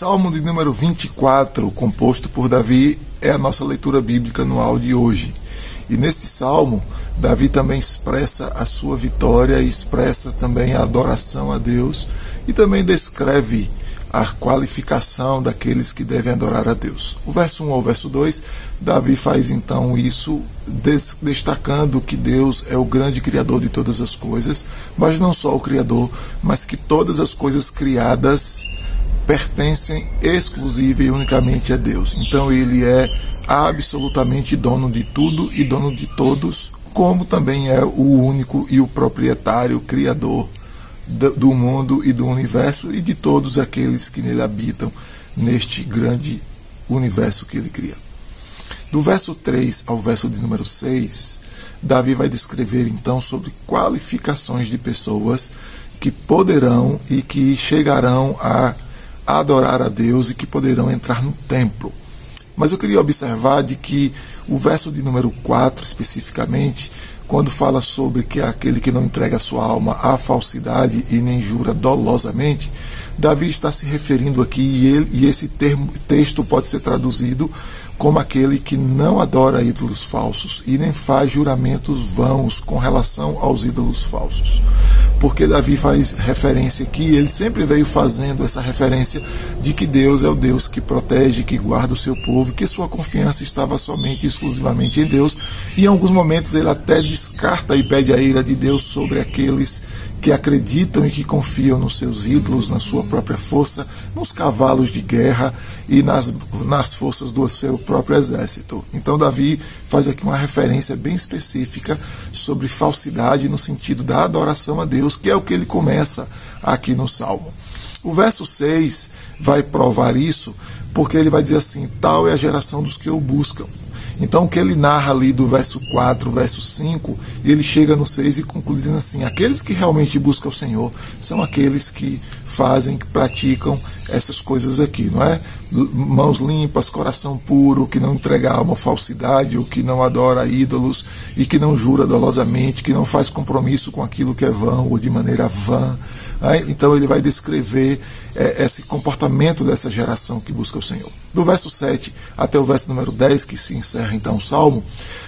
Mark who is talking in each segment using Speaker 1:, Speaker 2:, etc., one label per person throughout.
Speaker 1: Salmo de número 24, composto por Davi, é a nossa leitura bíblica no de hoje. E neste salmo, Davi também expressa a sua vitória, expressa também a adoração a Deus e também descreve a qualificação daqueles que devem adorar a Deus. O verso 1 ao verso 2, Davi faz então isso destacando que Deus é o grande criador de todas as coisas, mas não só o criador, mas que todas as coisas criadas pertencem exclusiva e unicamente a Deus. Então ele é absolutamente dono de tudo e dono de todos, como também é o único e o proprietário, criador do mundo e do universo e de todos aqueles que nele habitam neste grande universo que ele cria. Do verso 3 ao verso de número 6, Davi vai descrever então sobre qualificações de pessoas que poderão e que chegarão a adorar a Deus e que poderão entrar no templo. Mas eu queria observar de que o verso de número 4, especificamente, quando fala sobre que aquele que não entrega sua alma à falsidade e nem jura dolosamente, Davi está se referindo aqui, e, ele, e esse termo, texto pode ser traduzido como aquele que não adora ídolos falsos e nem faz juramentos vãos com relação aos ídolos falsos porque Davi faz referência aqui, ele sempre veio fazendo essa referência de que Deus é o Deus que protege, que guarda o seu povo, que sua confiança estava somente e exclusivamente em Deus, e em alguns momentos ele até descarta e pede a ira de Deus sobre aqueles que acreditam e que confiam nos seus ídolos, na sua própria força, nos cavalos de guerra e nas, nas forças do seu próprio exército. Então, Davi faz aqui uma referência bem específica sobre falsidade no sentido da adoração a Deus, que é o que ele começa aqui no Salmo. O verso 6 vai provar isso, porque ele vai dizer assim: Tal é a geração dos que o buscam então, o que ele narra ali do verso 4, verso 5, ele chega no 6 e conclui dizendo assim: aqueles que realmente buscam o Senhor são aqueles que fazem, que praticam essas coisas aqui, não é? Mãos limpas, coração puro, que não entrega alma à falsidade, ou que não adora ídolos e que não jura dolosamente, que não faz compromisso com aquilo que é vão ou de maneira vã. É? Então ele vai descrever é, esse comportamento dessa geração que busca o Senhor. Do verso 7 até o verso número 10, que se encerra então o salmo,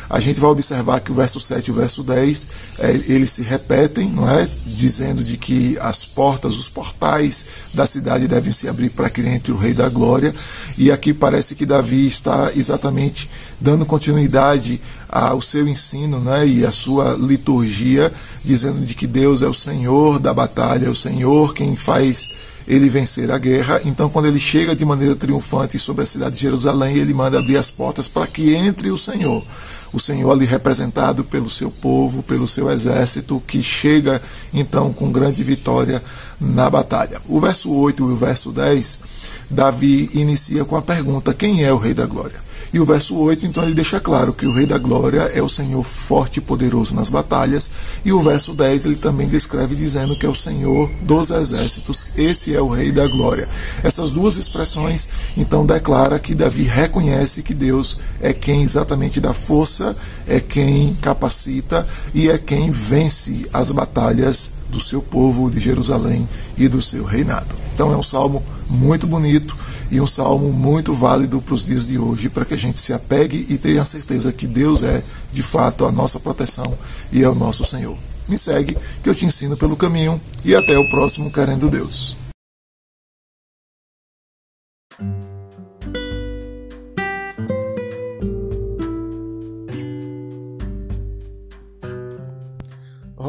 Speaker 1: a gente vai observar que o verso 7 e o verso 10 é, eles se repetem, não é? Dizendo de que as portas, os portais da cidade devem se abrir para que entre o Rei da Glória. E aqui parece que Davi está exatamente dando continuidade ao seu ensino né, e à sua liturgia, dizendo de que Deus é o Senhor da batalha, é o Senhor quem faz ele vencer a guerra. Então, quando ele chega de maneira triunfante sobre a cidade de Jerusalém, ele manda abrir as portas para que entre o Senhor. O Senhor ali representado pelo seu povo, pelo seu exército, que chega então com grande vitória na batalha. O verso 8 e o verso 10, Davi inicia com a pergunta: Quem é o Rei da Glória? E o verso 8, então, ele deixa claro que o Rei da Glória é o Senhor forte e poderoso nas batalhas. E o verso 10, ele também descreve dizendo que é o Senhor dos exércitos. Esse é o Rei da Glória. Essas duas expressões, então, declara que Davi reconhece que Deus é quem exatamente dá força, é quem capacita e é quem vence as batalhas do seu povo de Jerusalém e do seu reinado. Então é um salmo muito bonito e um salmo muito válido para os dias de hoje, para que a gente se apegue e tenha certeza que Deus é, de fato, a nossa proteção e é o nosso Senhor. Me segue, que eu te ensino pelo caminho, e até o próximo, querendo Deus.